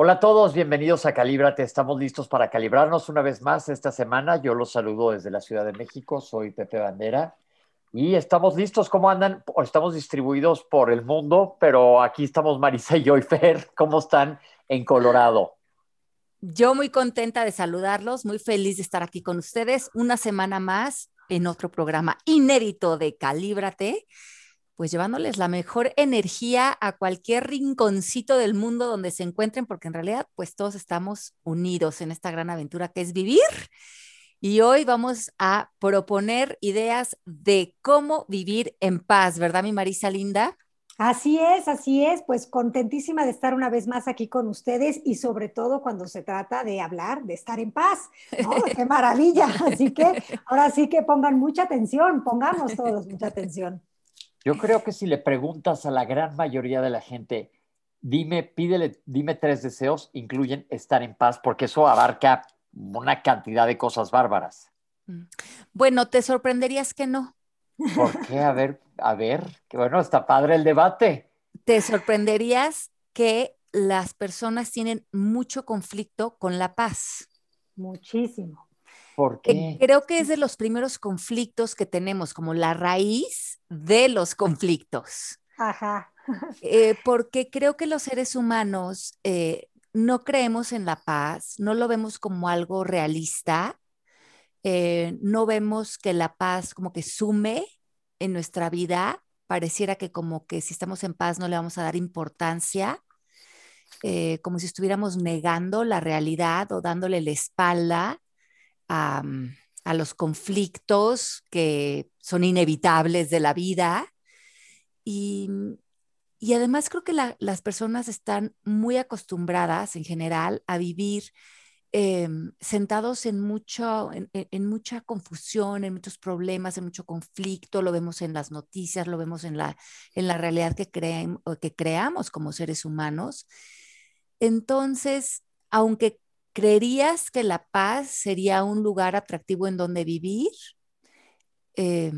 Hola a todos, bienvenidos a Calíbrate. Estamos listos para calibrarnos una vez más esta semana. Yo los saludo desde la Ciudad de México, soy Pepe Bandera y estamos listos. ¿Cómo andan? Estamos distribuidos por el mundo, pero aquí estamos Marisa y yo y. ¿Cómo están en Colorado? Yo muy contenta de saludarlos, muy feliz de estar aquí con ustedes una semana más en otro programa inédito de Calíbrate pues llevándoles la mejor energía a cualquier rinconcito del mundo donde se encuentren, porque en realidad pues todos estamos unidos en esta gran aventura que es vivir. Y hoy vamos a proponer ideas de cómo vivir en paz, ¿verdad, mi Marisa Linda? Así es, así es, pues contentísima de estar una vez más aquí con ustedes y sobre todo cuando se trata de hablar, de estar en paz, ¿no? ¡Qué maravilla! Así que ahora sí que pongan mucha atención, pongamos todos mucha atención. Yo creo que si le preguntas a la gran mayoría de la gente, dime, pídele, dime tres deseos, incluyen estar en paz, porque eso abarca una cantidad de cosas bárbaras. Mm. Bueno, te sorprenderías que no. ¿Por qué? A ver, a ver, que bueno, está padre el debate. Te sorprenderías que las personas tienen mucho conflicto con la paz. Muchísimo. ¿Por qué? Creo que es de los primeros conflictos que tenemos, como la raíz de los conflictos. Ajá. Eh, porque creo que los seres humanos eh, no creemos en la paz, no lo vemos como algo realista, eh, no vemos que la paz como que sume en nuestra vida, pareciera que como que si estamos en paz no le vamos a dar importancia, como si estuviéramos negando la realidad o dándole la espalda a, los conflictos que son inevitables de la vida. Y, además creo que las personas están muy acostumbradas en general a vivir em, sentados en, mucho, en, mucha confusión, en muchos problemas, en mucho conflicto, lo vemos en las noticias, lo vemos en la, en la realidad que, que creamos como seres humanos. Entonces, aunque ¿Creerías que La Paz sería un lugar atractivo en donde vivir? Eh,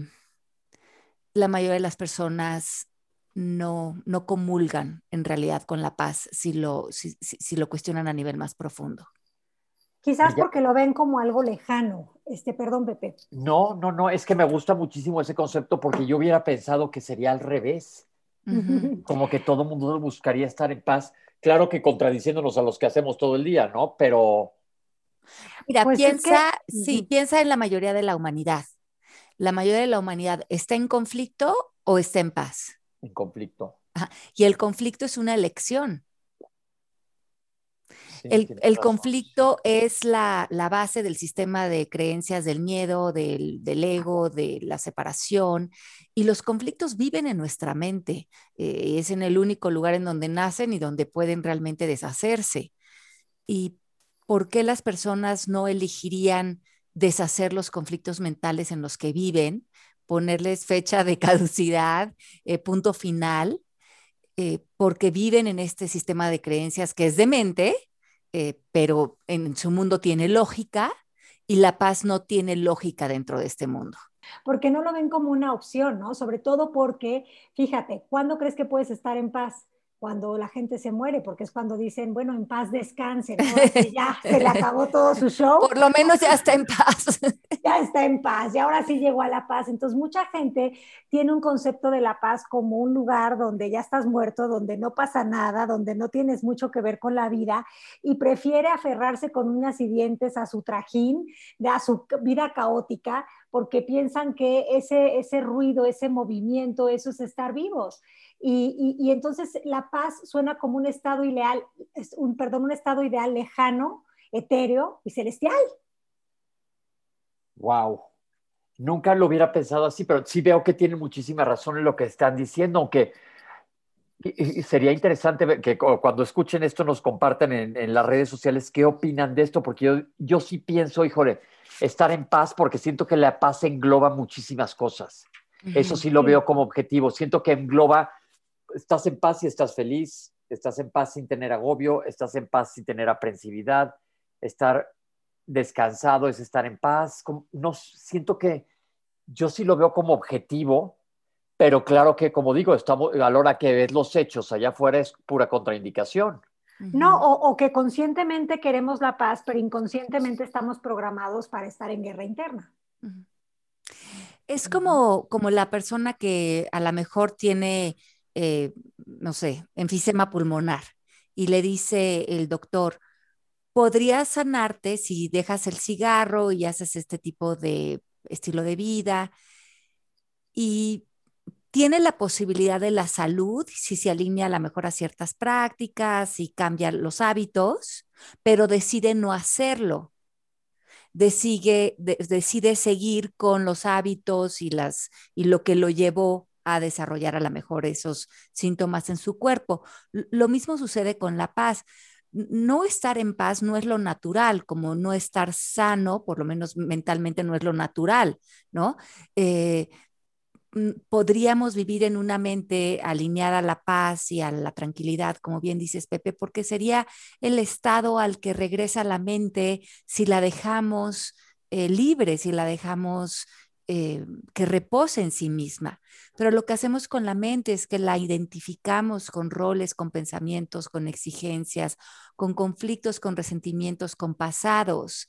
la mayoría de las personas no, no comulgan en realidad con la paz si lo, si, lo cuestionan a nivel más profundo. Quizás porque lo ven como algo lejano. Este, perdón, Pepe. No, no, no, es que me gusta muchísimo ese concepto porque yo hubiera pensado que sería al revés. Como que todo el mundo buscaría estar en paz, claro que contradiciéndonos a los que hacemos todo el día, ¿no? Pero... Mira, pues piensa, sí, piensa en la mayoría de la humanidad. ¿La mayoría de la humanidad está en conflicto o está en paz? En conflicto. Y el conflicto es una elección el, conflicto es la, base del sistema de creencias del miedo, del, ego, de la separación. Y los conflictos viven en nuestra mente. Eh, es en el único lugar en donde nacen y donde pueden realmente deshacerse. ¿Y por qué las personas no elegirían deshacer los conflictos mentales en los que viven, ponerles fecha de caducidad, eh, punto final? Eh, porque viven en este sistema de creencias que es de mente eh, pero en su mundo tiene lógica y la paz no tiene lógica dentro de este mundo. Porque no lo ven como una opción, ¿no? Sobre todo porque, fíjate, ¿cuándo crees que puedes estar en paz? Cuando la gente se muere, porque es cuando dicen, bueno, en paz descanse, ¿no? ya se le acabó todo su show. Por lo menos ya está en paz. ya está en paz, y ahora sí llegó a la paz. Entonces, mucha gente tiene un concepto de la paz como un lugar donde ya estás muerto, donde no pasa nada, donde no tienes mucho que ver con la vida, y prefiere aferrarse con uñas y dientes a su trajín, a su vida caótica, porque piensan que ese, ese ruido, ese movimiento, eso es estar vivos. Y, entonces la paz suena como un estado ideal, un, perdón, un estado ideal lejano, etéreo y celestial. Wow. Nunca lo hubiera pensado así, pero sí veo que tiene muchísima razón en lo que están diciendo, aunque sería interesante que cuando escuchen esto nos compartan en, las redes sociales qué opinan de esto, porque yo, yo sí pienso, híjole, estar en paz, porque siento que la paz engloba muchísimas cosas. Eso sí lo veo como objetivo. Siento que engloba estás en paz y estás feliz, estás en paz sin tener agobio, estás en paz sin tener aprensividad, estar descansado es estar en paz. No siento que yo sí lo veo como objetivo, pero claro que como digo, estamos a la hora que ves los hechos allá afuera es pura contraindicación. No, o, que conscientemente queremos la paz, pero inconscientemente estamos programados para estar en guerra interna. Es como, como la persona que a lo mejor tiene, eh, no sé, enfisema pulmonar y le dice el doctor, podrías sanarte si dejas el cigarro y haces este tipo de estilo de vida. Y tiene la posibilidad de la salud si se alinea a la mejor a ciertas prácticas y cambia los hábitos, pero decide no hacerlo. Decide, decide seguir con los hábitos y, las, y lo que lo llevó a desarrollar a lo mejor esos síntomas en su cuerpo. Lo mismo sucede con la paz. No estar en paz no es lo natural, como no estar sano, por lo menos mentalmente no es lo natural, ¿no? Eh, podríamos vivir en una mente alineada a la paz y a la tranquilidad, como bien dices, Pepe, porque sería el estado al que regresa la mente si la dejamos eh, libre, si la dejamos eh, que repose en sí misma. Pero lo que hacemos con la mente es que la identificamos con roles, con pensamientos, con exigencias, con conflictos, con resentimientos, con pasados.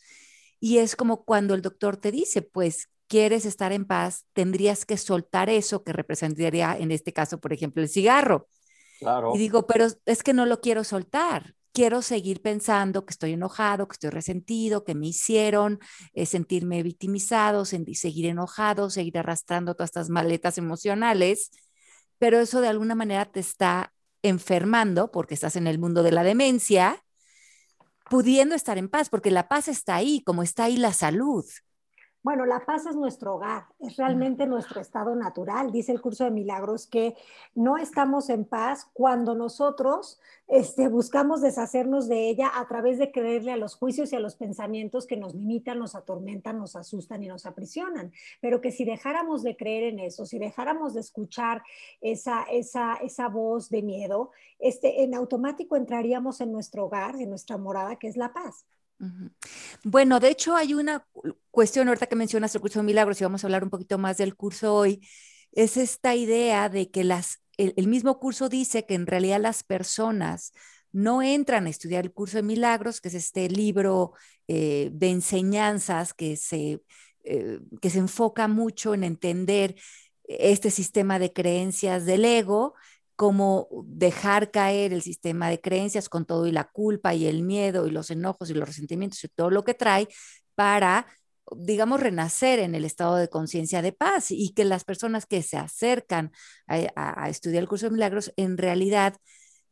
Y es como cuando el doctor te dice, pues quieres estar en paz, tendrías que soltar eso que representaría, en este caso, por ejemplo, el cigarro. Claro. Y digo, pero es que no lo quiero soltar. Quiero seguir pensando que estoy enojado, que estoy resentido, que me hicieron eh, sentirme victimizado, seguir enojado, seguir arrastrando todas estas maletas emocionales, pero eso de alguna manera te está enfermando porque estás en el mundo de la demencia, pudiendo estar en paz, porque la paz está ahí, como está ahí la salud. Bueno, la paz es nuestro hogar, es realmente nuestro estado natural. Dice el curso de milagros que no estamos en paz cuando nosotros este, buscamos deshacernos de ella a través de creerle a los juicios y a los pensamientos que nos limitan, nos atormentan, nos asustan y nos aprisionan. Pero que si dejáramos de creer en eso, si dejáramos de escuchar esa, esa, esa voz de miedo, este, en automático entraríamos en nuestro hogar, en nuestra morada, que es la paz. Bueno, de hecho hay una cuestión ahorita que mencionas el curso de milagros y vamos a hablar un poquito más del curso hoy, es esta idea de que las, el, mismo curso dice que en realidad las personas no entran a estudiar el curso de milagros, que es este libro eh, de enseñanzas que se, eh, que se enfoca mucho en entender este sistema de creencias del ego cómo dejar caer el sistema de creencias con todo y la culpa y el miedo y los enojos y los resentimientos y todo lo que trae para digamos, renacer en el estado de conciencia de paz y que las personas que se acercan a, estudiar el curso de milagros en realidad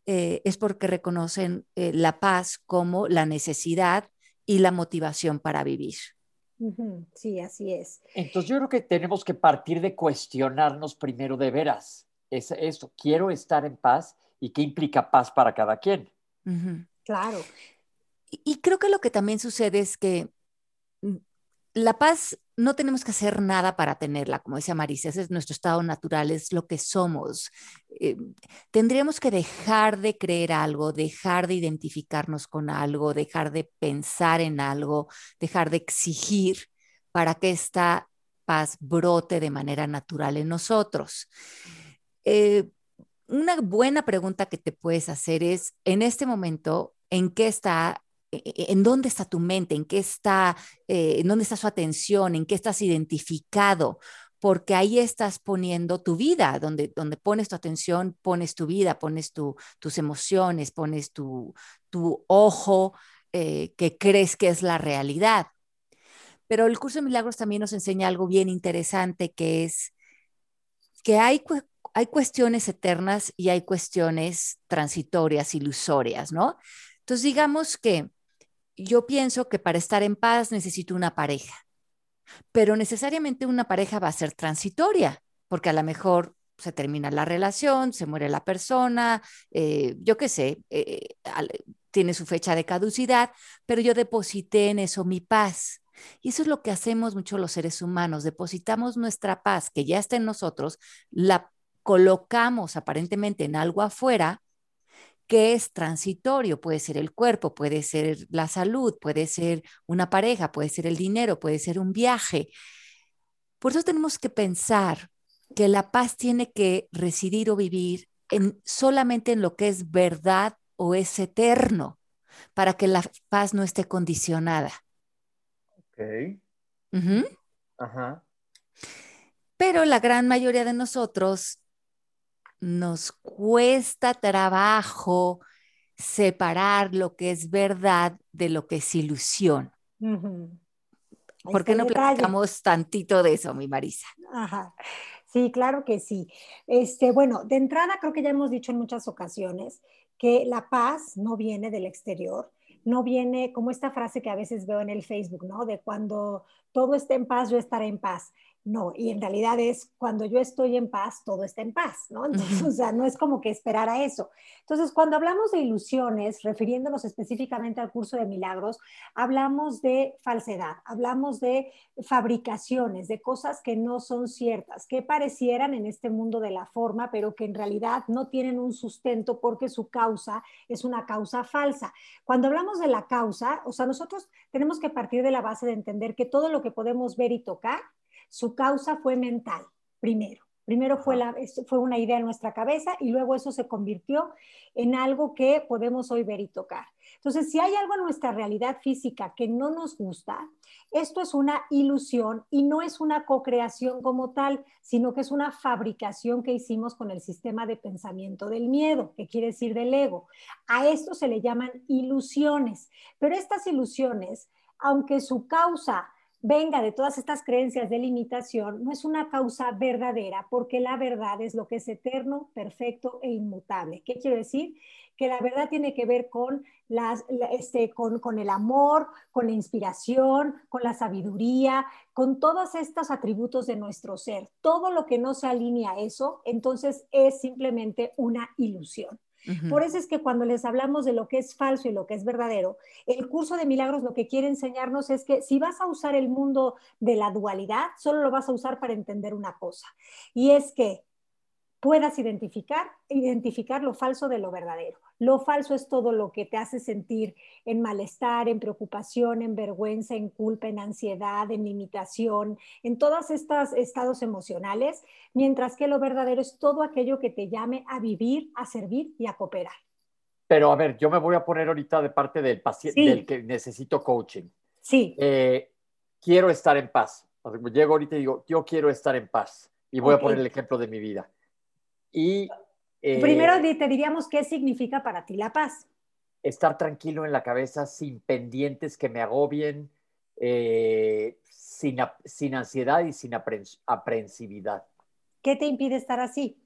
eh, es porque reconocen eh, la paz como la necesidad y la motivación para vivir. Sí, así es. Entonces yo creo que tenemos que partir de cuestionarnos primero de veras es esto, quiero estar en paz y qué implica paz para cada quien. Claro. Y, creo que lo que también sucede es que mm, la paz no tenemos que hacer nada para tenerla, como decía Marisa, ese es nuestro estado natural, es lo que somos. Eh, tendríamos que dejar de creer algo, dejar de identificarnos con algo, dejar de pensar en algo, dejar de exigir para que esta paz brote de manera natural en nosotros. Eh, una buena pregunta que te puedes hacer es, en este momento, ¿en qué está e, e, ¿En dónde está tu mente? ¿En qué está, eh, en dónde está su atención? ¿En qué estás identificado? Porque ahí estás poniendo tu vida, donde, donde pones tu atención, pones tu vida, pones tus emociones, pones tu, tu ojo eh, que crees que es la realidad. Pero el curso de milagros también nos enseña algo bien interesante, que es que hay hay cuestiones eternas y hay cuestiones transitorias, ilusorias, ¿no? Entonces, digamos que yo pienso que para estar en paz necesito una pareja, pero necesariamente una pareja va a ser transitoria, porque a lo mejor se termina la relación, se muere la persona, eh, yo qué sé, eh, tiene su fecha de caducidad, pero yo deposité en eso mi paz. Y eso es lo que hacemos mucho los seres humanos, depositamos nuestra paz que ya está en nosotros, la colocamos aparentemente en algo afuera que es transitorio, puede ser el cuerpo, puede ser la salud, puede ser una pareja, puede ser el dinero, puede ser un viaje. Por eso tenemos que pensar que la paz tiene que residir o vivir en, solamente en lo que es verdad o es eterno para que la paz no esté condicionada. Ok. Ajá. Pero la gran mayoría de nosotros nos cuesta trabajo separar lo que es verdad de lo que es ilusión. ¿Por qué no platicamos tantito de eso, mi Marisa? Ajá. Sí, claro que sí. Este, bueno, de entrada creo que ya hemos dicho en muchas ocasiones que la paz no viene del exterior, no viene como esta frase que a veces veo en el Facebook, ¿no? De cuando todo esté en paz, yo estaré en paz. No, y en realidad es cuando yo estoy en paz, todo está en paz, ¿no? Entonces, o sea, no es como que esperar a eso. Entonces, cuando hablamos de ilusiones, refiriéndonos específicamente al curso de milagros, hablamos de falsedad, hablamos de fabricaciones, de cosas que no son ciertas, que parecieran en este mundo de la forma, pero que en realidad no tienen un sustento porque su causa es una causa falsa. Cuando hablamos de la causa, o sea, nosotros tenemos que partir de la base de entender que todo lo que podemos ver y tocar su causa fue mental, primero. Primero fue, la, fue una idea en nuestra cabeza y luego eso se convirtió en algo que podemos hoy ver y tocar. Entonces, si hay algo en nuestra realidad física que no nos gusta, esto es una ilusión y no es una co-creación como tal, sino que es una fabricación que hicimos con el sistema de pensamiento del miedo, que quiere decir del ego. A esto se le llaman ilusiones, pero estas ilusiones, aunque su causa venga de todas estas creencias de limitación, no es una causa verdadera, porque la verdad es lo que es eterno, perfecto e inmutable. ¿Qué quiero decir? Que la verdad tiene que ver con, las, este, con, con el amor, con la inspiración, con la sabiduría, con todos estos atributos de nuestro ser. Todo lo que no se alinea a eso, entonces es simplemente una ilusión. Por eso es que cuando les hablamos de lo que es falso y lo que es verdadero, el curso de milagros lo que quiere enseñarnos es que si vas a usar el mundo de la dualidad, solo lo vas a usar para entender una cosa. Y es que puedas identificar, identificar lo falso de lo verdadero. Lo falso es todo lo que te hace sentir en malestar, en preocupación, en vergüenza, en culpa, en ansiedad, en limitación, en todos estos estados emocionales, mientras que lo verdadero es todo aquello que te llame a vivir, a servir y a cooperar. Pero a ver, yo me voy a poner ahorita de parte del paciente, del que necesito coaching. Sí. Eh, quiero estar en paz. Llego ahorita y digo, yo quiero estar en paz. Y voy a poner el ejemplo de mi vida. Y Primero eh, te diríamos qué significa para ti la paz. Estar tranquilo en la cabeza, sin pendientes que me agobien, eh, sin, sin, ansiedad y sin aprensividad. ¿Qué te impide estar así?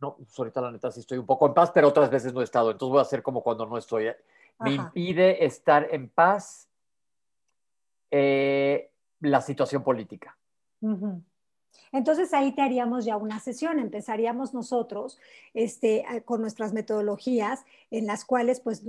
No, pues ahorita la neta sí estoy un poco en paz, pero otras veces no he estado, entonces voy a hacer como cuando no estoy. ¿eh? Me impide estar en paz la situación política. Entonces ahí te haríamos ya una sesión, empezaríamos nosotros este, con nuestras metodologías en las cuales pues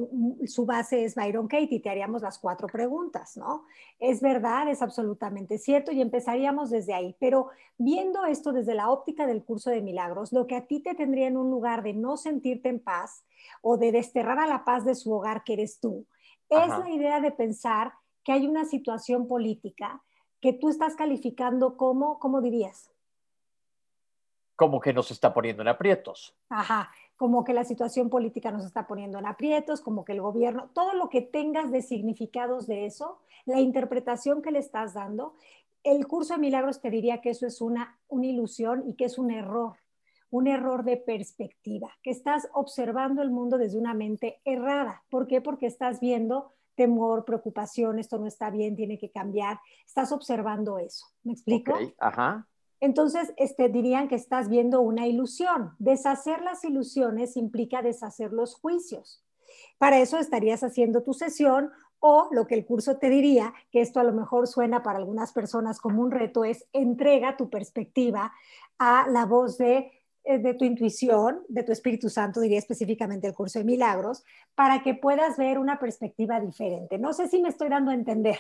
su base es Byron Katie, te haríamos las cuatro preguntas, ¿no? Es verdad, es absolutamente cierto y empezaríamos desde ahí, pero viendo esto desde la óptica del curso de milagros, lo que a ti te tendría en un lugar de no sentirte en paz o de desterrar a la paz de su hogar que eres tú, es la idea de pensar que hay una situación política que tú estás calificando como, ¿cómo dirías? Como que nos está poniendo en aprietos. Ajá, como que la situación política nos está poniendo en aprietos, como que el gobierno, todo lo que tengas de significados de eso, la interpretación que le estás dando, el curso de milagros te diría que eso es una, una ilusión y que es un error, un error de perspectiva, que estás observando el mundo desde una mente errada. ¿Por qué? Porque estás viendo temor, preocupación, esto no está bien, tiene que cambiar. Estás observando eso. ¿Me explico? Ajá. Entonces, este, dirían que estás viendo una ilusión. Deshacer las ilusiones implica deshacer los juicios. Para eso estarías haciendo tu sesión o lo que el curso te diría, que esto a lo mejor suena para algunas personas como un reto, es entrega tu perspectiva a la voz de eh, de tu intuición, de tu Espíritu Santo, diría específicamente el curso de milagros, para que puedas ver una perspectiva diferente. No sé si me estoy dando a entender.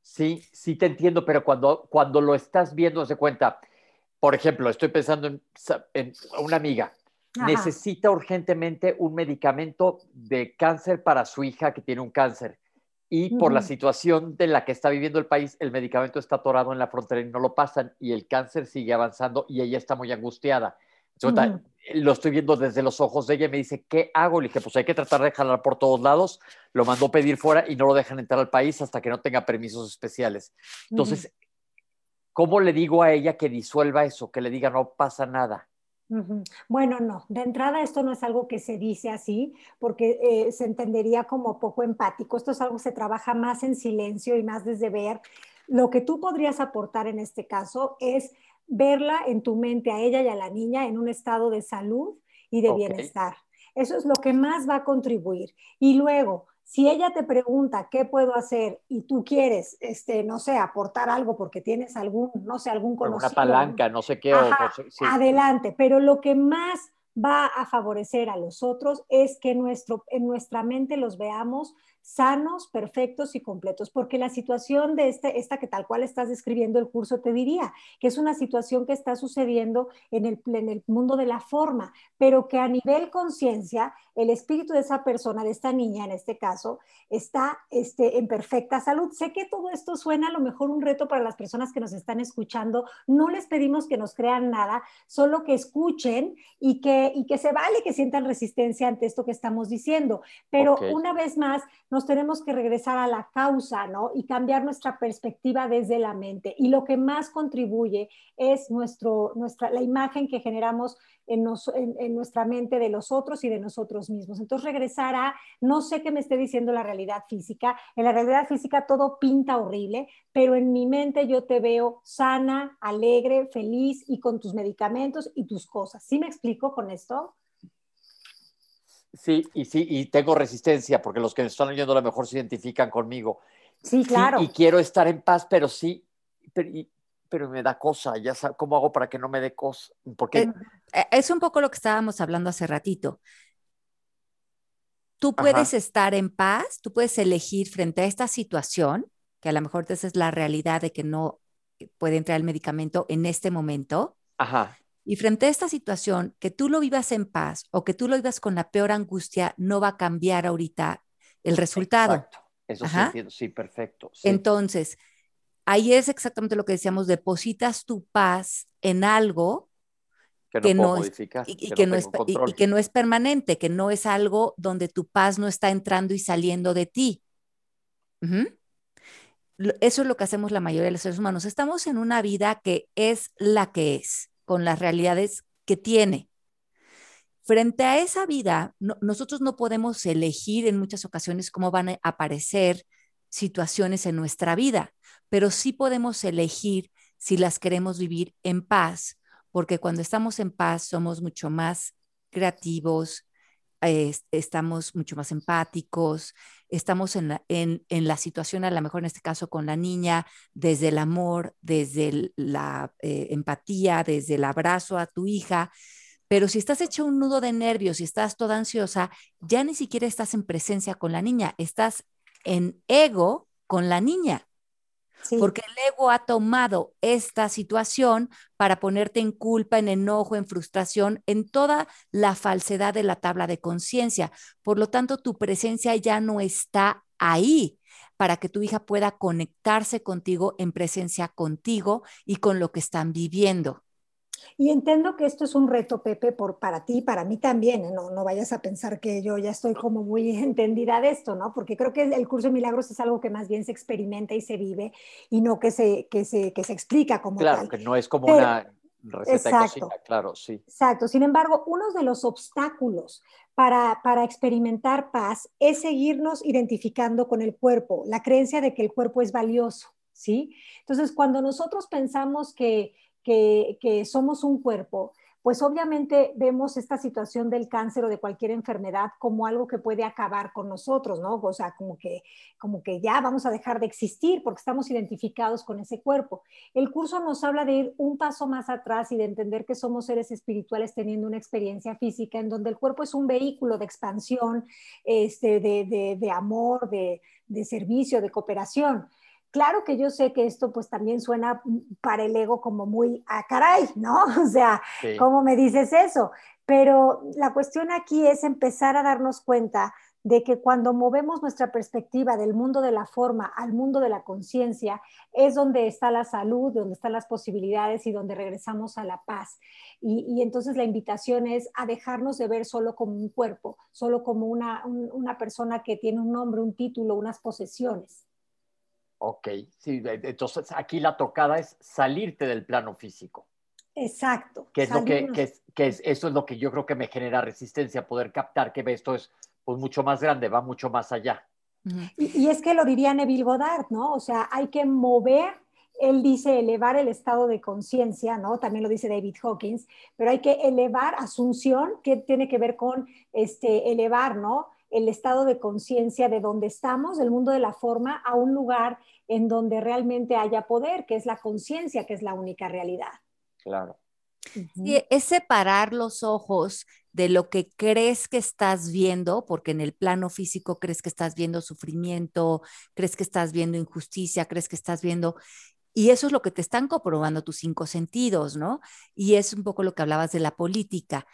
Sí, sí te entiendo, pero cuando, cuando lo estás viendo, se cuenta, por ejemplo, estoy pensando en, una amiga, necesita urgentemente un medicamento de cáncer para su hija que tiene un cáncer. Y por la situación de la que está viviendo el país, el medicamento está atorado en la frontera y no lo pasan y el cáncer sigue avanzando y ella está muy angustiada Lo estoy viendo desde los ojos de ella y me dice, ¿qué hago? Le dije, pues hay que tratar de jalar por todos lados. Lo mandó pedir fuera y no lo dejan entrar al país hasta que no tenga permisos especiales. Entonces, ¿cómo le digo a ella que disuelva eso? Que le diga, no pasa nada. Bueno, no, de entrada esto no es algo que se dice así, porque eh, se entendería como poco empático. Esto es algo que se trabaja más en silencio y más desde ver. Lo que tú podrías aportar en este caso es verla en tu mente a ella y a la niña en un estado de salud y de bienestar. Eso es lo que más va a contribuir. Y luego, si ella te pregunta qué puedo hacer y tú quieres, este, no sé, aportar algo porque tienes algún, no sé, algún conocido. Una palanca, no sé qué. Adelante, pero lo que más va a favorecer a los otros es que nuestro, en nuestra mente los veamos sanos, perfectos y completos, porque la situación de este, esta que tal cual estás describiendo el curso te diría que es una situación que está sucediendo en el, en el mundo de la forma, pero que a nivel conciencia, el espíritu de esa persona, de esta niña en este caso, está este, en perfecta salud. Sé que todo esto suena a lo mejor un reto para las personas que nos están escuchando. No les pedimos que nos crean nada, solo que escuchen y que, y que se vale que sientan resistencia ante esto que estamos diciendo. Pero una vez más, nos tenemos que regresar a la causa, ¿no? Y cambiar nuestra perspectiva desde la mente. Y lo que más contribuye es nuestro, nuestra, la imagen que generamos en, en, nuestra mente de los otros y de nosotros mismos. Entonces, regresar a, no sé qué me esté diciendo la realidad física. En la realidad física todo pinta horrible, pero en mi mente yo te veo sana, alegre, feliz y con tus medicamentos y tus cosas. ¿Sí me explico con esto? Sí, y sí, y tengo resistencia, porque los que me están oyendo a lo mejor se identifican conmigo. Sí, claro. y quiero estar en paz, pero sí, pero, me da cosa, ya sabes, ¿cómo hago para que no me dé cosa? Porque... Eh, eh, es un poco lo que estábamos hablando hace ratito. Tú puedes estar en paz, tú puedes elegir frente a esta situación, que a lo mejor esa es la realidad de que no puede entrar el medicamento en este momento. Ajá. Y frente a esta situación, que tú lo vivas en paz o que tú lo vivas con la peor angustia, no va a cambiar ahorita el resultado. Exacto. Eso sí sí, perfecto. Entonces, ahí es exactamente lo que decíamos, depositas tu paz en algo que no, es, y, que, no, es, y, que no es permanente, que no es algo donde tu paz no está entrando y saliendo de ti. Eso es lo que hacemos la mayoría de los seres humanos. Estamos en una vida que es la que es con las realidades que tiene. Frente a esa vida, nosotros no podemos elegir en muchas ocasiones cómo van a aparecer situaciones en nuestra vida, pero sí podemos elegir si las queremos vivir en paz, porque cuando estamos en paz somos mucho más creativos, estamos mucho más empáticos, estamos en la, en, la, situación, a lo mejor en este caso con la niña, desde el amor, desde la eh, empatía, desde el abrazo a tu hija. Pero si estás hecho un nudo de nervios y estás toda ansiosa, ya ni siquiera estás en presencia con la niña, estás en ego con la niña. Porque el ego ha tomado esta situación para ponerte en culpa, en enojo, en frustración, en toda la falsedad de la tabla de conciencia. Por lo tanto, tu presencia ya no está ahí para que tu hija pueda conectarse contigo en presencia contigo y con lo que están viviendo. Y entiendo que esto es un reto, Pepe, por, para ti, para mí también. ¿eh? No, no vayas a pensar que yo ya estoy como muy entendida de esto, ¿no? Porque creo que el curso de milagros es algo que más bien se experimenta y se vive y no que se, que se, que se explica como claro, tal. Claro, que no es como una receta de cocina, claro, sí. Exacto. Sin embargo, uno de los obstáculos para, para, experimentar paz es seguirnos identificando con el cuerpo, la creencia de que el cuerpo es valioso, ¿sí? Entonces, cuando nosotros pensamos que que, somos un cuerpo, pues obviamente vemos esta situación del cáncer o de cualquier enfermedad como algo que puede acabar con nosotros, ¿no? O sea, como que, como que ya vamos a dejar de existir porque estamos identificados con ese cuerpo. El curso nos habla de ir un paso más atrás y de entender que somos seres espirituales teniendo una experiencia física en donde el cuerpo es un vehículo de expansión, este, de, de amor, de, de servicio, de cooperación Claro que yo sé que esto pues también suena para el ego como muy, a ah, caray, ¿no? O sea, ¿cómo me dices eso? Pero la cuestión aquí es empezar a darnos cuenta de que cuando movemos nuestra perspectiva del mundo de la forma al mundo de la conciencia, es donde está la salud, donde están las posibilidades y donde regresamos a la paz. Y, entonces la invitación es a dejarnos de ver solo como un cuerpo, solo como una, una persona que tiene un nombre, un título, unas posesiones. Ok, sí, entonces aquí la tocada es salirte del plano físico. Exacto. Que es lo que, que, es, eso es lo que yo creo que me genera resistencia, poder captar que esto es pues mucho más grande, va mucho más allá. y, es que lo diría Neville Goddard, ¿no? O sea, hay que mover, él dice elevar el estado de conciencia, ¿no? También lo dice David Hawkins, pero hay que elevar asunción, que tiene que ver con este, elevar, ¿no? El estado de conciencia de donde estamos, del mundo de la forma, a un lugar en donde realmente haya poder, que es la conciencia, que es la única realidad. Claro. es separar los ojos de lo que crees que estás viendo, porque en el plano físico crees que estás viendo sufrimiento, crees que estás viendo injusticia, crees que estás viendo... Y eso es lo que te están comprobando tus cinco sentidos, ¿no? Y es un poco lo que hablabas de la política.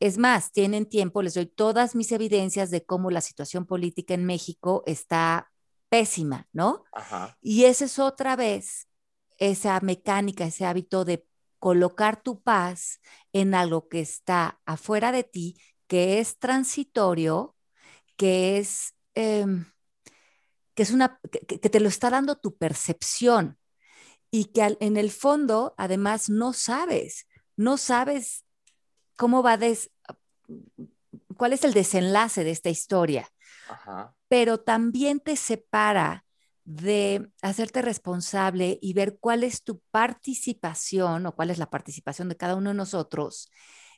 Es más, tienen tiempo, les doy todas mis evidencias de cómo la situación política en México está pésima, ¿no? Y esa es otra vez esa mecánica, ese hábito de colocar tu paz en algo que está afuera de ti, que es transitorio, que es, em, que, es una, que, te lo está dando tu percepción y que en el fondo además no sabes, no sabes cómo va des, cuál es el desenlace de esta historia, pero también te separa de hacerte responsable y ver cuál es tu participación o cuál es la participación de cada uno de nosotros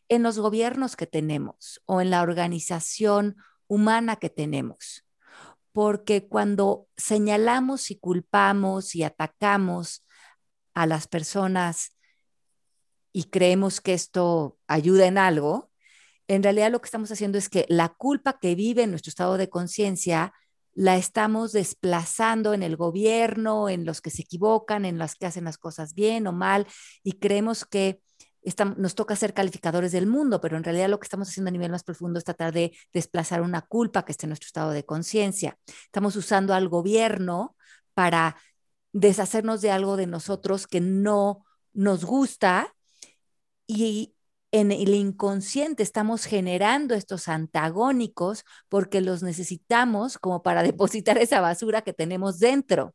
en los gobiernos que tenemos o en la organización humana que tenemos. Porque cuando señalamos y culpamos y atacamos a las personas y creemos que esto ayuda en algo, en realidad lo que estamos haciendo es que la culpa que vive en nuestro estado de conciencia la estamos desplazando en el gobierno, en los que se equivocan, en los que hacen las cosas bien o mal, y creemos que nos toca ser calificadores del mundo, pero en realidad lo que estamos haciendo a nivel más profundo es tratar de desplazar una culpa que esté en nuestro estado de conciencia. Estamos usando al gobierno para deshacernos de algo de nosotros que no nos gusta y en el inconsciente estamos generando estos antagónicos porque los necesitamos como para depositar esa basura que tenemos dentro.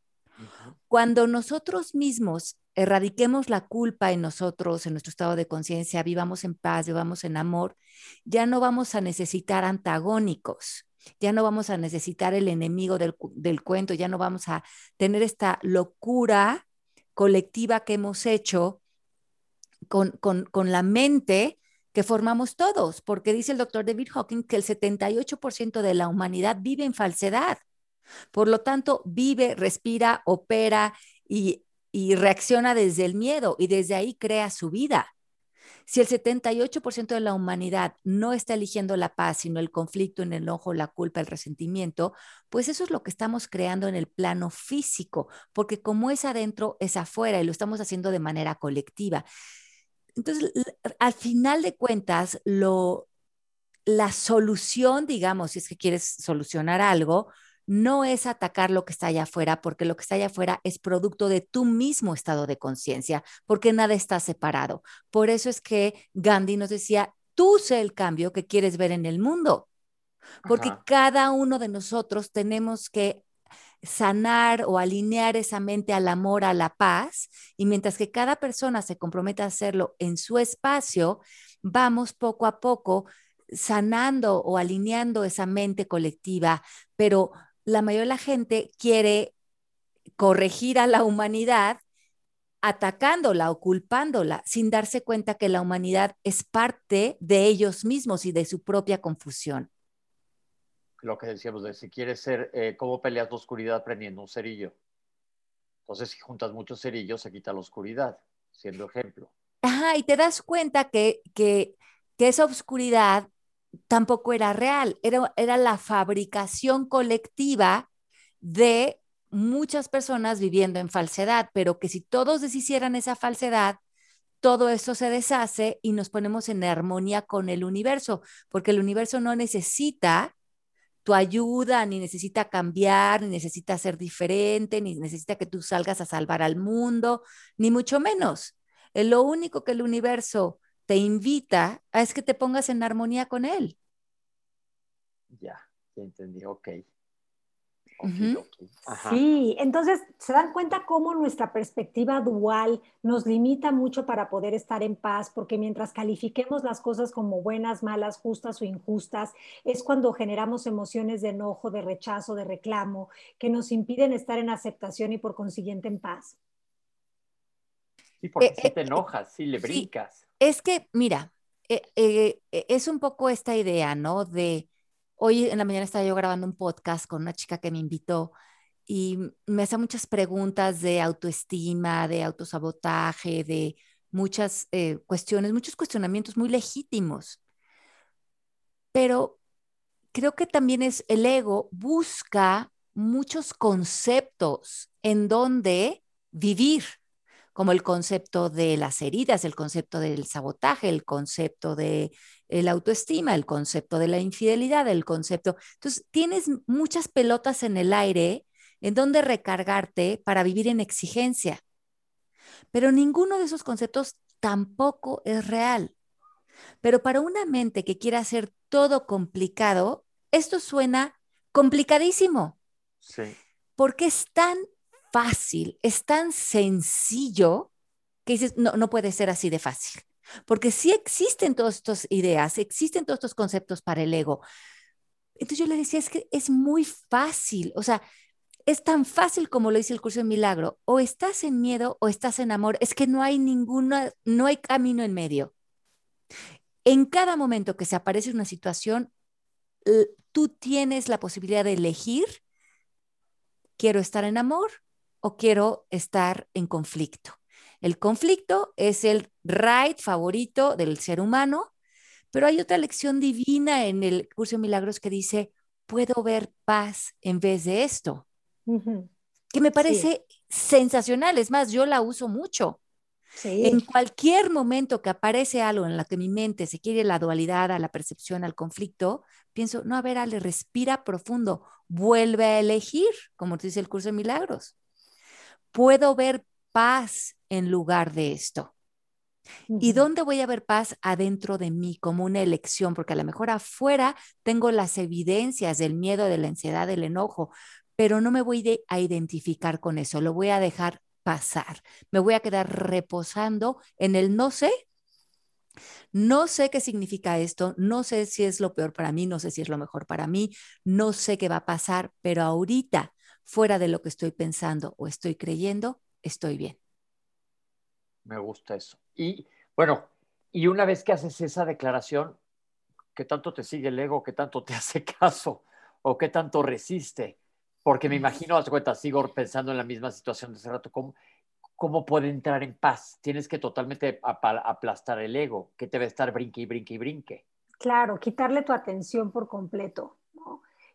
Cuando nosotros mismos erradiquemos la culpa en nosotros, en nuestro estado de conciencia, vivamos en paz, vivamos en amor, ya no vamos a necesitar antagónicos, ya no vamos a necesitar el enemigo del, del cuento, ya no vamos a tener esta locura colectiva que hemos hecho con, la mente que formamos todos, porque dice el doctor David Hawking que el 78% de la humanidad vive en falsedad. Por lo tanto, vive, respira, opera y, y reacciona desde el miedo y desde ahí crea su vida. Si el 78% de la humanidad no está eligiendo la paz, sino el conflicto, el enojo, la culpa, el resentimiento, pues eso es lo que estamos creando en el plano físico, porque como es adentro, es afuera y lo estamos haciendo de manera colectiva. Entonces, al final de cuentas, lo, la solución, digamos, si es que quieres solucionar algo, no es atacar lo que está allá afuera, porque lo que está allá afuera es producto de tu mismo estado de conciencia, porque nada está separado. Por eso es que Gandhi nos decía, tú sé el cambio que quieres ver en el mundo, porque cada uno de nosotros tenemos que sanar o alinear esa mente al amor, a la paz, y mientras que cada persona se compromete a hacerlo en su espacio, vamos poco a poco sanando o alineando esa mente colectiva, pero la mayoría de la gente quiere corregir a la humanidad atacándola o culpándola sin darse cuenta que la humanidad es parte de ellos mismos y de su propia confusión lo que decíamos de si quieres ser, eh, ¿cómo peleas la oscuridad prendiendo un cerillo? Entonces, si juntas muchos cerillos, se quita la oscuridad, siendo ejemplo. Ajá, y te das cuenta que, que, que esa oscuridad tampoco era real, era, era la fabricación colectiva de muchas personas viviendo en falsedad, pero que si todos deshicieran esa falsedad, todo eso se deshace y nos ponemos en armonía con el universo, porque el universo no necesita tu ayuda, ni necesita cambiar, ni necesita ser diferente, ni necesita que tú salgas a salvar al mundo, ni mucho menos. Lo único que el universo te invita es que te pongas en armonía con él. Ya, ya entendí, ok. Sí, entonces se dan cuenta cómo nuestra perspectiva dual nos limita mucho para poder estar en paz, porque mientras califiquemos las cosas como buenas, malas, justas o injustas, es cuando generamos emociones de enojo, de rechazo, de reclamo, que nos impiden estar en aceptación y por consiguiente en paz. Sí, porque eh, si te eh, enojas, si le brincas. es que, mira, eh, es un poco esta idea, ¿no? De Hoy en la mañana estaba yo grabando un podcast con una chica que me invitó y me hace muchas preguntas de autoestima, de autosabotaje, de muchas eh, cuestiones, muchos cuestionamientos muy legítimos. Pero creo que también es el ego busca muchos conceptos en donde vivir como el concepto de las heridas, el concepto del sabotaje, el concepto de la autoestima, el concepto de la infidelidad, el concepto. Entonces, tienes muchas pelotas en el aire en donde recargarte para vivir en exigencia. Pero ninguno de esos conceptos tampoco es real. Pero para una mente que quiera hacer todo complicado, esto suena complicadísimo. Sí. Porque es tan fácil, es tan sencillo que dices, no, no puede ser así de fácil. Porque sí existen todas estas ideas, existen todos estos conceptos para el ego. Entonces yo le decía, es que es muy fácil, o sea, es tan fácil como lo dice el curso de milagro, o estás en miedo o estás en amor, es que no hay ninguna, no hay camino en medio. En cada momento que se aparece una situación, tú tienes la posibilidad de elegir, quiero estar en amor o quiero estar en conflicto. El conflicto es el right favorito del ser humano, pero hay otra lección divina en el curso de milagros que dice, puedo ver paz en vez de esto, que me parece sensacional, es más, yo la uso mucho. En cualquier momento que aparece algo en la que mi mente se quiere la dualidad, a la percepción, al conflicto, pienso, no, a ver, Ale, respira profundo, vuelve a elegir, como te dice el curso de milagros puedo ver paz en lugar de esto. ¿Y dónde voy a ver paz? Adentro de mí, como una elección, porque a lo mejor afuera tengo las evidencias del miedo, de la ansiedad, del enojo, pero no me voy a identificar con eso, lo voy a dejar pasar. Me voy a quedar reposando en el no sé. No sé qué significa esto, no sé si es lo peor para mí, no sé si es lo mejor para mí, no sé qué va a pasar, pero ahorita fuera de lo que estoy pensando o estoy creyendo, estoy bien. Me gusta eso. Y bueno, y una vez que haces esa declaración, ¿qué tanto te sigue el ego? ¿Qué tanto te hace caso? ¿O qué tanto resiste? Porque me imagino, haz cuenta, sigo pensando en la misma situación de hace rato, ¿cómo, cómo puede entrar en paz? Tienes que totalmente aplastar el ego, que te va a estar brinque y brinque y brinque. Claro, quitarle tu atención por completo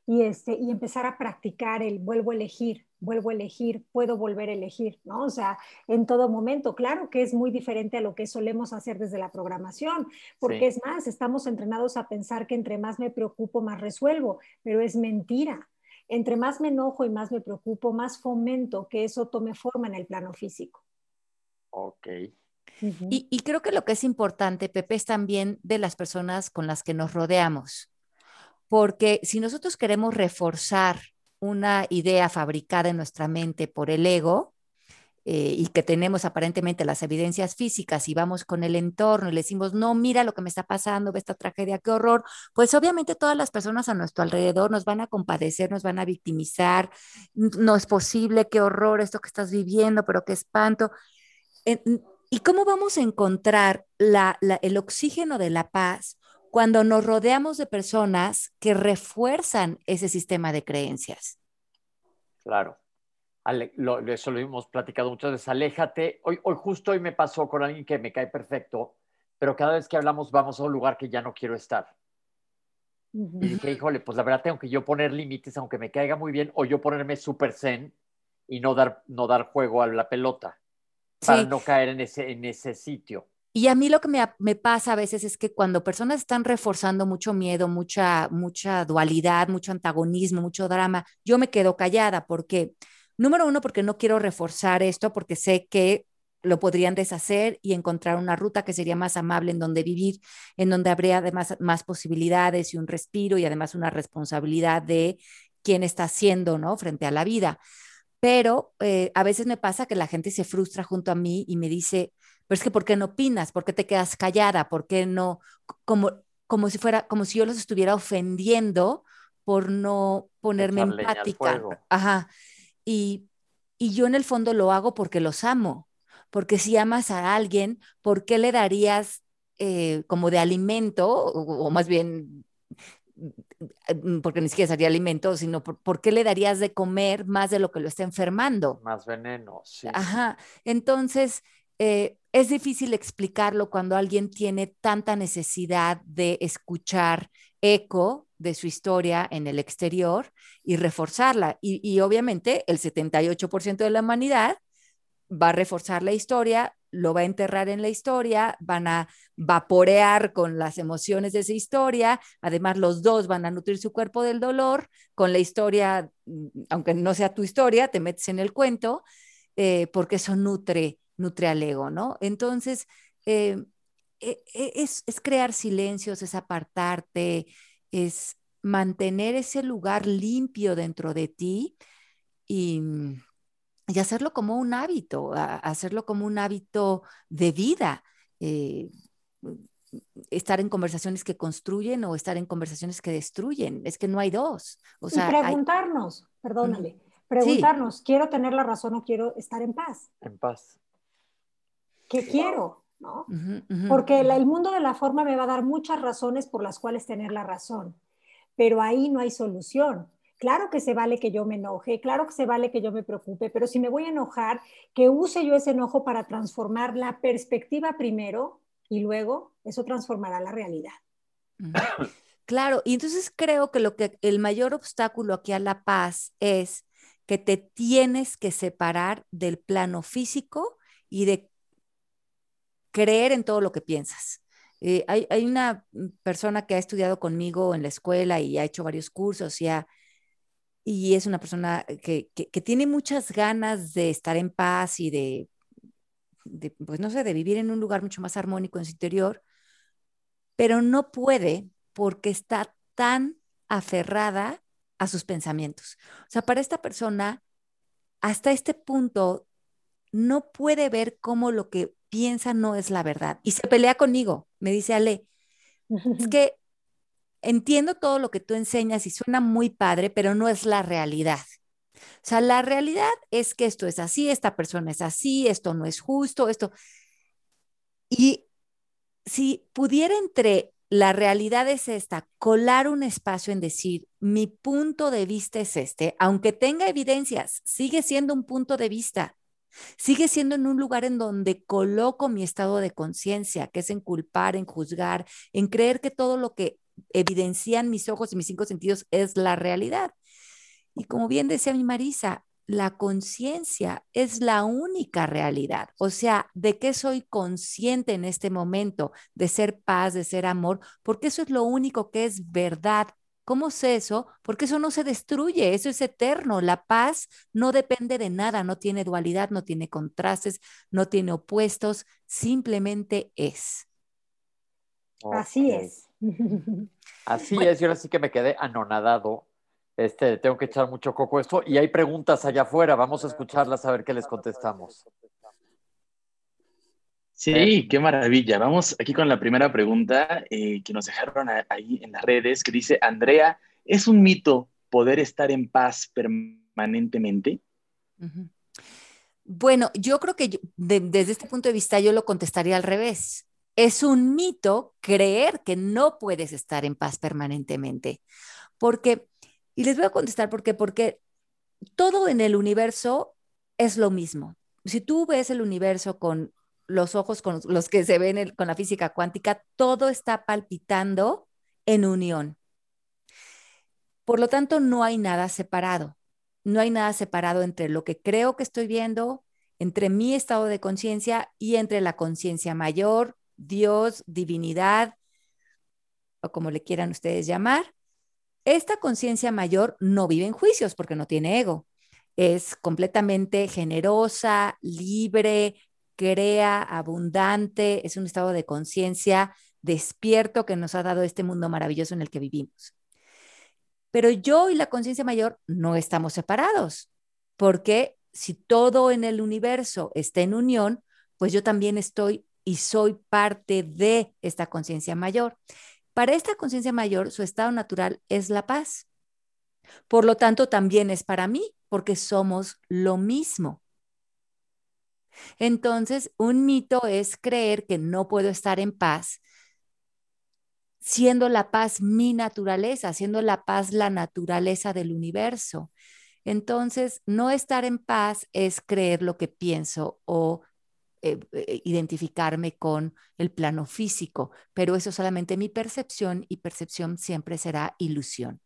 y, este, y empezar a practicar el vuelvo a elegir, vuelvo a elegir, puedo volver a elegir, ¿no? O sea, en todo momento, claro que es muy diferente a lo que solemos hacer desde la programación, porque es más, estamos entrenados a pensar que entre más me preocupo, más resuelvo, pero es mentira. Entre más me enojo y más me preocupo, más fomento que eso tome forma en el plano físico. Ok. y, y creo que lo que es importante, Pepe, es también de las personas con las que nos rodeamos porque si nosotros queremos reforzar una idea fabricada en nuestra mente por el ego, eh, y que tenemos aparentemente las evidencias físicas y vamos con el entorno y le decimos, no, mira lo que me está pasando, ve esta tragedia, qué horror, pues obviamente todas las personas a nuestro alrededor nos van a compadecer, nos van a victimizar, no es posible, qué horror esto que estás viviendo, pero qué espanto. ¿Y cómo vamos a encontrar el oxígeno de la paz cuando nos rodeamos de personas que refuerzan ese sistema de creencias. Claro. eso lo hemos platicado muchas veces. Aléjate. Hoy, hoy, justo hoy me pasó con alguien que me cae perfecto, pero cada vez que hablamos vamos a un lugar que ya no quiero estar. Y dije, híjole, pues la verdad tengo que yo poner límites, aunque me caiga muy bien, o yo ponerme súper zen y no dar, no dar juego a la pelota para no caer en ese, en ese sitio. Y a mí lo que me, pasa a veces es que cuando personas están reforzando mucho miedo, mucha, mucha dualidad, mucho antagonismo, mucho drama, yo me quedo callada porque, número uno, porque no quiero reforzar esto, porque sé que lo podrían deshacer y encontrar una ruta que sería más amable en donde vivir, en donde habría además más posibilidades y un respiro y además una responsabilidad de quién está haciendo, ¿no? Frente a la vida. Pero eh, a veces me pasa que la gente se frustra junto a mí y me dice, pero es que ¿por qué no opinas? ¿Por qué te quedas callada? ¿Por qué no? Como, como si fuera, como si yo los estuviera ofendiendo por no ponerme empática. Ajá. Y, y yo en el fondo lo hago porque los amo. Porque si amas a alguien, ¿por qué le darías eh, como de alimento, o, más bien porque ni siquiera sería alimento, sino por, qué le darías de comer más de lo que lo está enfermando. Más veneno, sí. Ajá. Entonces, eh, es difícil explicarlo cuando alguien tiene tanta necesidad de escuchar eco de su historia en el exterior y reforzarla. Y, obviamente el 78% de la humanidad va a reforzar la historia, lo va a enterrar en la historia, van a vaporear con las emociones de esa historia, además los dos van a nutrir su cuerpo del dolor, con la historia, mm, aunque no sea tu historia, te metes en el cuento, eh, porque eso nutre nutre al ego, ¿no? Entonces, eh, e, e, es, crear silencios, es apartarte, es mantener ese lugar limpio dentro de ti y, hacerlo como un hábito, hacerlo como un hábito de vida. Eh, estar en conversaciones que construyen o estar en conversaciones que destruyen. Es que no hay dos. O y preguntarnos, perdónale, preguntarnos, ¿quiero tener la razón o quiero estar en paz? En paz. ¿Qué quiero? ¿no? Porque el mundo de la forma me va a dar muchas razones por las cuales tener la razón, pero ahí no hay solución. Claro que se vale que yo me enoje, claro que se vale que yo me preocupe, pero si me voy a enojar, que use yo ese enojo para transformar la perspectiva primero y luego eso transformará la realidad. Claro, y entonces creo que lo que el mayor obstáculo aquí a la paz es que te tienes que separar del plano físico y de creer en todo lo que piensas. Eh, hay, una persona que ha estudiado conmigo en la escuela y ha hecho varios cursos y, y es una persona que, tiene muchas ganas de estar en paz y de, pues no sé, de vivir en un lugar mucho más armónico en su interior, pero no puede porque está tan aferrada a sus pensamientos. O sea, para esta persona, hasta este punto, no puede ver cómo lo que piensa no es la verdad. Y se pelea conmigo. Me dice, Ale, es que entiendo todo lo que tú enseñas y suena muy padre, pero no es la realidad. O sea, la realidad es que esto es así, esta persona es así, esto no es justo, esto. Y si pudiera entre la realidad es esta, colar un espacio en decir, mi punto de vista es este, aunque tenga evidencias, sigue siendo un punto de vista. Sigue siendo en un lugar en donde coloco mi estado de conciencia, que es en culpar, en juzgar, en creer que todo lo que evidencian mis ojos y mis cinco sentidos es la realidad. Y como bien decía mi Marisa, la conciencia es la única realidad. O sea, ¿de qué soy consciente en este momento? De ser paz, de ser amor, porque eso es lo único que es verdad, ¿Cómo sé eso? Porque eso no se destruye, eso es eterno. La paz no depende de nada, no tiene dualidad, no tiene contrastes, no tiene opuestos, simplemente es. Así es. Así es, yo ahora sí que me quedé anonadado. Este, tengo que echar mucho coco esto y hay preguntas allá afuera, vamos a escucharlas a ver qué les contestamos. Sí, qué maravilla. Vamos aquí con la primera pregunta eh, que nos dejaron ahí en las redes, que dice, Andrea, ¿es un mito poder estar en paz permanentemente? Bueno, yo creo que desde este punto de vista yo lo contestaría al revés. Es un mito creer que no puedes estar en paz permanentemente. Porque, y les voy a contestar por qué, porque todo en el universo es lo mismo. Si tú ves el universo con los ojos con los que se ven con la física cuántica, todo está palpitando en unión. Por lo tanto, no hay nada separado. No hay nada separado entre lo que creo que estoy viendo, entre mi estado de conciencia y entre la conciencia mayor Dios, divinidad, o como le quieran ustedes llamar, esta conciencia mayor no vive en juicios porque no tiene ego. Es completamente generosa, libre, crea, abundante, es un estado de conciencia despierto que nos ha dado este mundo maravilloso en el que vivimos. Pero yo y la conciencia mayor no estamos separados, porque si todo en el universo está en unión, pues yo también estoy y soy parte de esta conciencia mayor. Para esta conciencia mayor, su estado natural es la paz. Por lo tanto, también es para mí, porque somos lo mismo. Entonces, un mito es creer que no puedo estar en paz siendo la paz mi naturaleza, siendo la paz la naturaleza del universo. Entonces, no estar en paz es creer lo que pienso o eh, eh, identificarme con el plano físico, pero eso es solamente mi percepción y percepción siempre será ilusión.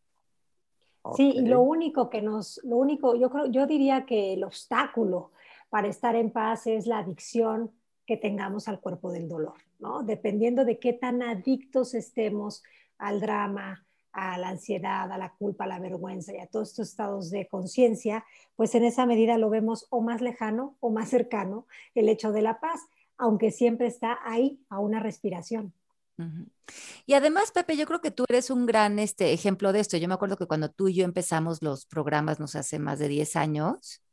Sí, y lo único que nos, lo único, yo creo, yo diría que el obstáculo para estar en paz es la adicción que tengamos al cuerpo del dolor, ¿no? Dependiendo de qué tan adictos estemos al drama, a la ansiedad, a la culpa, a la vergüenza y a todos estos estados de conciencia, pues en esa medida lo vemos o más lejano o más cercano el hecho de la paz, aunque siempre está ahí a una respiración. Y además, Pepe, yo creo que tú eres un gran este, ejemplo de esto. Yo me acuerdo que cuando tú y yo empezamos los programas, nos hace más de 10 años,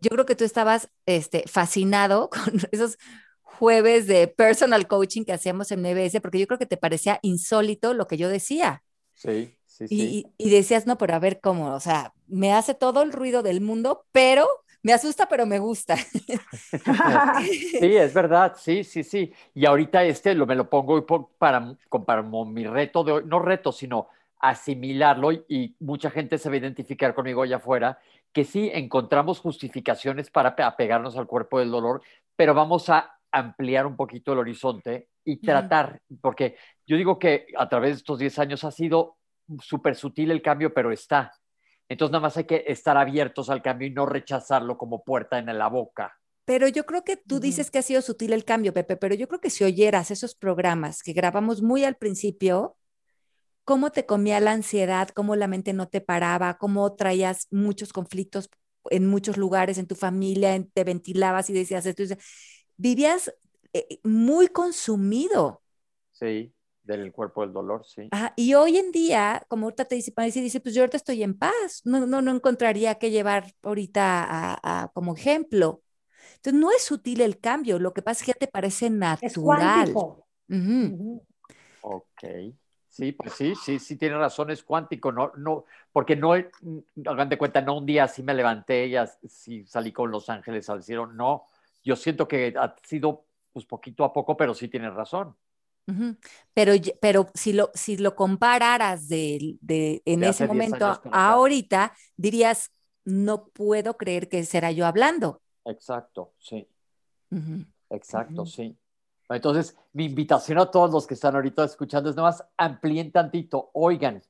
yo creo que tú estabas este, fascinado con esos jueves de personal coaching que hacíamos en MBS, porque yo creo que te parecía insólito lo que yo decía. Sí, sí, sí. Y, decías, no, pero a ver cómo, o sea, me hace todo el ruido del mundo, pero me asusta, pero me gusta. sí, es verdad, sí, sí, sí. Y ahorita este lo, me lo pongo para, para mi reto de hoy, no reto, sino asimilarlo y, mucha gente se va a identificar conmigo allá afuera, que sí encontramos justificaciones para apegarnos al cuerpo del dolor, pero vamos a ampliar un poquito el horizonte y tratar, porque yo digo que a través de estos 10 años ha sido súper sutil el cambio, pero está. Entonces nada más hay que estar abiertos al cambio y no rechazarlo como puerta en la boca. Pero yo creo que tú dices que ha sido sutil el cambio, Pepe, pero yo creo que si oyeras esos programas que grabamos muy al principio, cómo te comía la ansiedad, cómo la mente no te paraba, cómo traías muchos conflictos en muchos lugares, en tu familia, te ventilabas y decías esto. Vivías eh, muy consumido. Sí, del cuerpo del dolor, sí. y hoy en día, como ahorita te dice, dice, pues yo ahorita estoy en paz, no, no, no encontraría que llevar ahorita a, como ejemplo. Entonces, no es sutil el cambio, lo que pasa es que ya te parece natural. Es Ok. Sí, pues sí, sí, sí tiene razón, es cuántico, no, no, porque no, hagan de cuenta, no un día así me levanté y así salí con Los Ángeles al cielo, no, yo siento que ha sido pues poquito a poco, pero sí tienes razón. Pero, pero si, lo, si lo compararas de, de en ese momento a ahorita, dirías, no puedo creer que será yo hablando. Exacto, sí. Exacto, sí. Entonces, mi invitación a todos los que están ahorita escuchando es nomás amplíen tantito, oigan,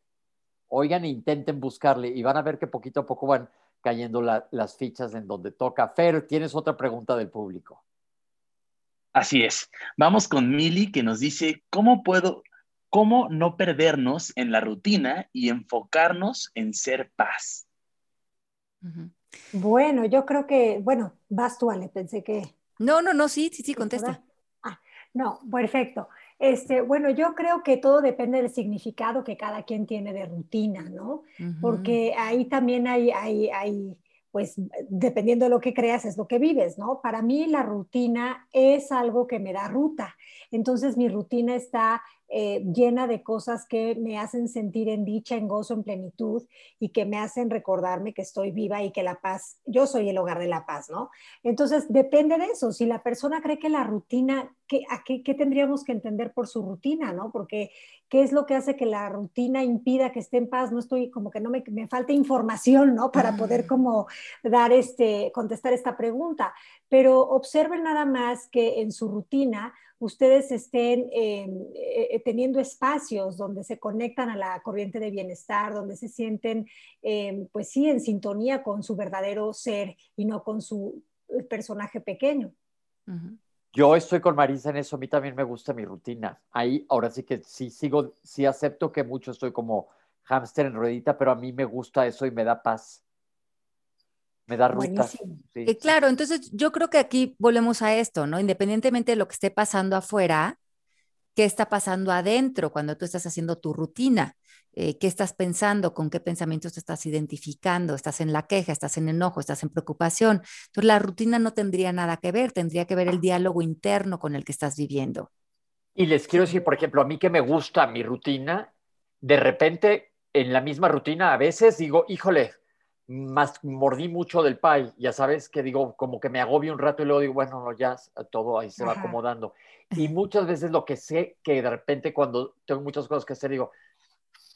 oigan e intenten buscarle y van a ver que poquito a poco van cayendo las fichas en donde toca. Fer, tienes otra pregunta del público. Así es. Vamos con Mili que nos dice, ¿cómo puedo, cómo no perdernos en la rutina y enfocarnos en ser paz? Bueno, yo creo que, bueno, vas tú, Ale, pensé que... No, no, no, sí, sí, sí, contesta. No, perfecto. Este, bueno, yo creo que todo depende del significado que cada quien tiene de rutina, ¿no? Porque ahí también hay, hay, hay, pues, dependiendo de lo que creas, es lo que vives, ¿no? Para mí la rutina es algo que me da ruta. Entonces mi rutina está eh, llena de cosas que me hacen sentir en dicha, en gozo, en plenitud y que me hacen recordarme que estoy viva y que la paz, yo soy el hogar de la paz, ¿no? Entonces, depende de eso. Si la persona cree que la rutina, ¿qué, a qué, tendríamos que entender por su rutina, ¿no? Porque, ¿qué es lo que hace que la rutina impida que esté en paz? No estoy, como que no me, me falta información, ¿no? Para poder como dar este, contestar esta pregunta. Pero observen nada más que en su rutina, ustedes estén eh, eh, teniendo espacios donde se conectan a la corriente de bienestar, donde se sienten, eh, pues sí, en sintonía con su verdadero ser y no con su personaje pequeño. Yo estoy con Marisa en eso, a mí también me gusta mi rutina. Ahí, ahora sí que sí sigo, sí acepto que mucho estoy como hámster en ruedita, pero a mí me gusta eso y me da paz. Me da ruta. Sí. claro, entonces yo creo que aquí volvemos a esto, ¿no? Independientemente de lo que esté pasando afuera, ¿qué está pasando adentro cuando tú estás haciendo tu rutina? Eh, qué estás pensando, con qué pensamientos te estás identificando, estás en la queja, estás en enojo, estás en preocupación. Entonces la rutina no tendría nada que ver, tendría que ver el diálogo interno con el que estás viviendo. Y les quiero decir, por ejemplo, a mí que me gusta mi rutina, de repente en la misma rutina a veces digo, híjole, más mordí mucho del pie, ya sabes que digo, como que me agobio un rato y luego digo, bueno, no, ya todo ahí se va acomodando. Y muchas veces lo que sé que de repente cuando tengo muchas cosas que hacer, digo,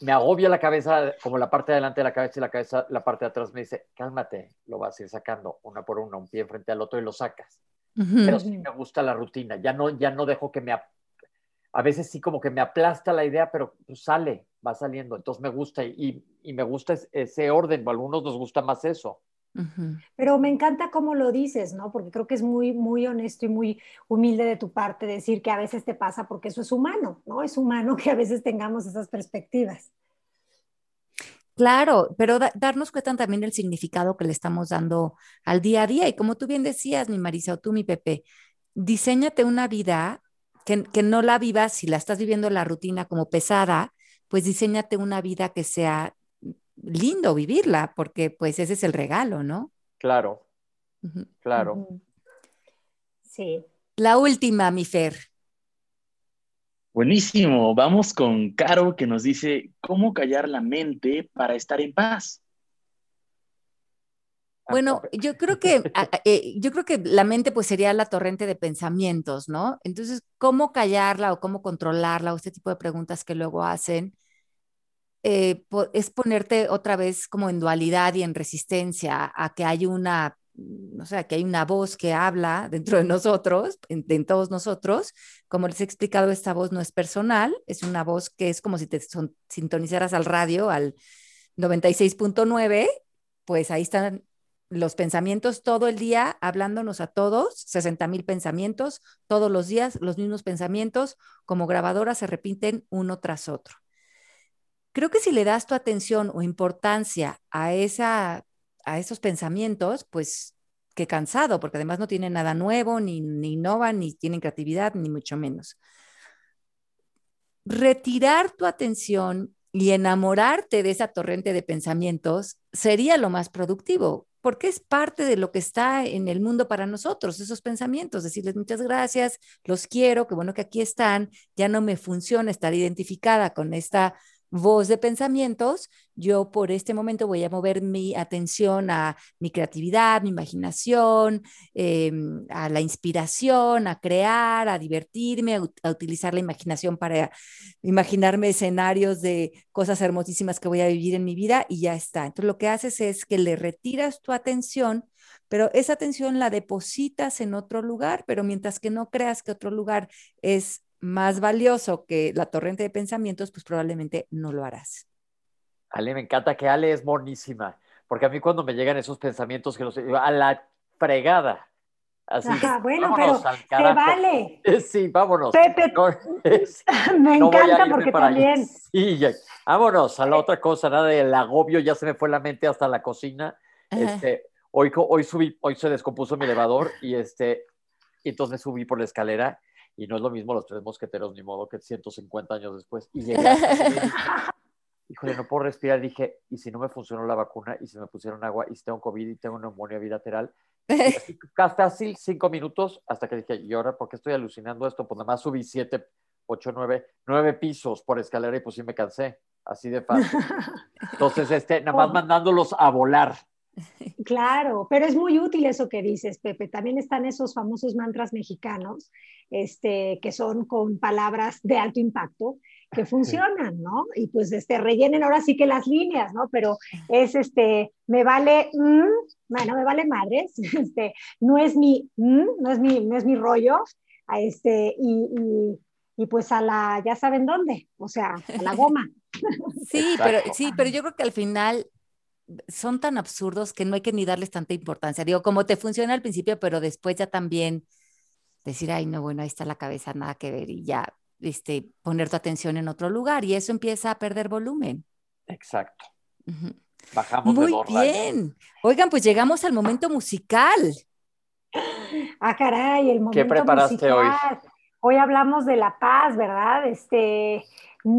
me agobia la cabeza, como la parte de adelante de la cabeza y la cabeza, la parte de atrás me dice, cálmate, lo vas a ir sacando una por una, un pie frente al otro y lo sacas. Pero sí me gusta la rutina, ya no, ya no dejo que me, a veces sí como que me aplasta la idea, pero pues sale, va saliendo, entonces me gusta y, y me gusta ese orden, a algunos nos gusta más eso. Pero me encanta cómo lo dices, ¿no? Porque creo que es muy, muy honesto y muy humilde de tu parte decir que a veces te pasa porque eso es humano, ¿no? Es humano que a veces tengamos esas perspectivas. Claro, pero darnos cuenta también del significado que le estamos dando al día a día. Y como tú bien decías, mi Marisa, o tú, mi Pepe, diseñate una vida que, que no la vivas, si la estás viviendo la rutina como pesada, pues diseñate una vida que sea lindo vivirla, porque pues ese es el regalo, ¿no? Claro, claro. Sí. La última, mi Fer. Buenísimo, vamos con Caro que nos dice, ¿cómo callar la mente para estar en paz? Bueno, yo creo que eh, yo creo que la mente pues sería la torrente de pensamientos, ¿no? Entonces, ¿cómo callarla o cómo controlarla o este tipo de preguntas que luego hacen? Eh, es ponerte otra vez como en dualidad y en resistencia a que hay una, no sé, que hay una voz que habla dentro de nosotros, en, todos nosotros. Como les he explicado, esta voz no es personal, es una voz que es como si te sintonizaras al radio, al 96.9, pues ahí están los pensamientos todo el día, hablándonos a todos, 60 mil pensamientos, todos los días, los mismos pensamientos, como grabadoras se repiten uno tras otro creo que si le das tu atención o importancia a, esa, a esos pensamientos, pues qué cansado, porque además no tienen nada nuevo, ni, ni innovan, ni tienen creatividad, ni mucho menos. Retirar tu atención y enamorarte de esa torrente de pensamientos sería lo más productivo, porque es parte de lo que está en el mundo para nosotros, esos pensamientos, decirles muchas gracias, los quiero, qué bueno que aquí están, ya no me funciona estar identificada con esta voz de pensamientos, yo por este momento voy a mover mi atención a mi creatividad, mi imaginación, em, a la inspiración, a crear, a divertirme, a, utilizar la imaginación para imaginarme escenarios de cosas hermosísimas que voy a vivir en mi vida y ya está. Entonces lo que haces es que le retiras tu atención pero esa atención la depositas en otro lugar, pero mientras que no creas que otro lugar es más valioso que la torrente de pensamientos, pues probablemente no lo harás. Ale, me encanta que Ale es monísima, porque a mí cuando me llegan esos pensamientos que los a la fregada. Así, bueno, pero te vale. Sí, vámonos. Pepe, me encanta porque también. Sí, vámonos a la otra cosa, nada del agobio, ya se me fue la mente hasta la cocina. Este, hoy, hoy subí, hoy se descompuso mi elevador y este, entonces subí por la escalera y no es lo mismo los tres mosqueteros, ni modo que 150 años después. Y llegué híjole, no puedo respirar. Dije, ¿y si no me funcionó la vacuna? ¿Y si me pusieron agua? ¿Y si tengo COVID y tengo neumonía bilateral? así cinco minutos hasta que dije, ¿y ahora por qué estoy alucinando esto? Pues nada más subí siete, ocho, nueve, nueve pisos por escalera y pues sí me cansé. Así de fácil. Entonces, este, nada más mandándolos a volar. Claro, pero es muy útil eso que dices, Pepe. También están esos famosos mantras mexicanos, este, que son con palabras de alto impacto, que funcionan, ¿no? Y pues este, rellenen ahora sí que las líneas, ¿no? Pero es este, me vale, mm, bueno, me vale madres, este, no es mi, mm, no es mi, no es mi rollo, a este, y, y, y pues a la, ya saben dónde, o sea, a la goma. Sí, pero sí, pero yo creo que al final son tan absurdos que no hay que ni darles tanta importancia. Digo, como te funciona al principio, pero después ya también decir, ay, no, bueno, ahí está la cabeza, nada que ver, y ya este, poner tu atención en otro lugar, y eso empieza a perder volumen. Exacto. Ujú. Bajamos Muy de dos rayos. bien. Oigan, pues llegamos al momento musical. Ah, caray, el momento preparaste hoy? musical. Hoy hablamos de la paz, ¿verdad? Este,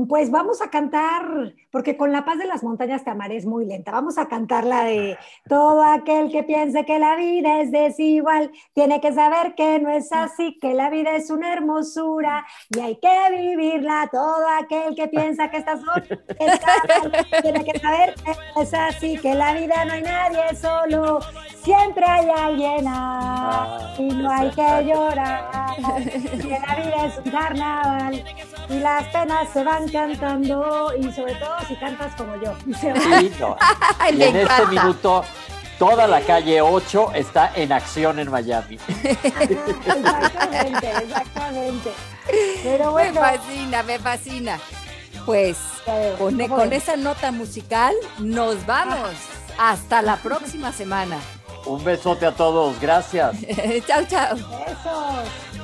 pues vamos a cantar, porque con la paz de las montañas te amaré es muy lenta. Vamos a cantar la de todo aquel que piense que la vida es desigual, tiene que saber que no es así, que la vida es una hermosura y hay que vivirla. Todo aquel que piensa que está solo está mal, tiene que saber que no es así, que la vida no hay nadie solo, siempre hay alguien Ah, y no hay que llorar, que la vida es un carnaval y las penas se van cantando y sobre todo si cantas como yo. Se van- Sí, no. Ay, Y en este minuto, toda la calle 8 está en acción en Miami. Exactamente, exactamente. Pero Me fascina, me fascina. Pues con, esa nota musical nos vamos. Hasta la próxima semana. Un besote a todos, gracias. chao, chao. Besos.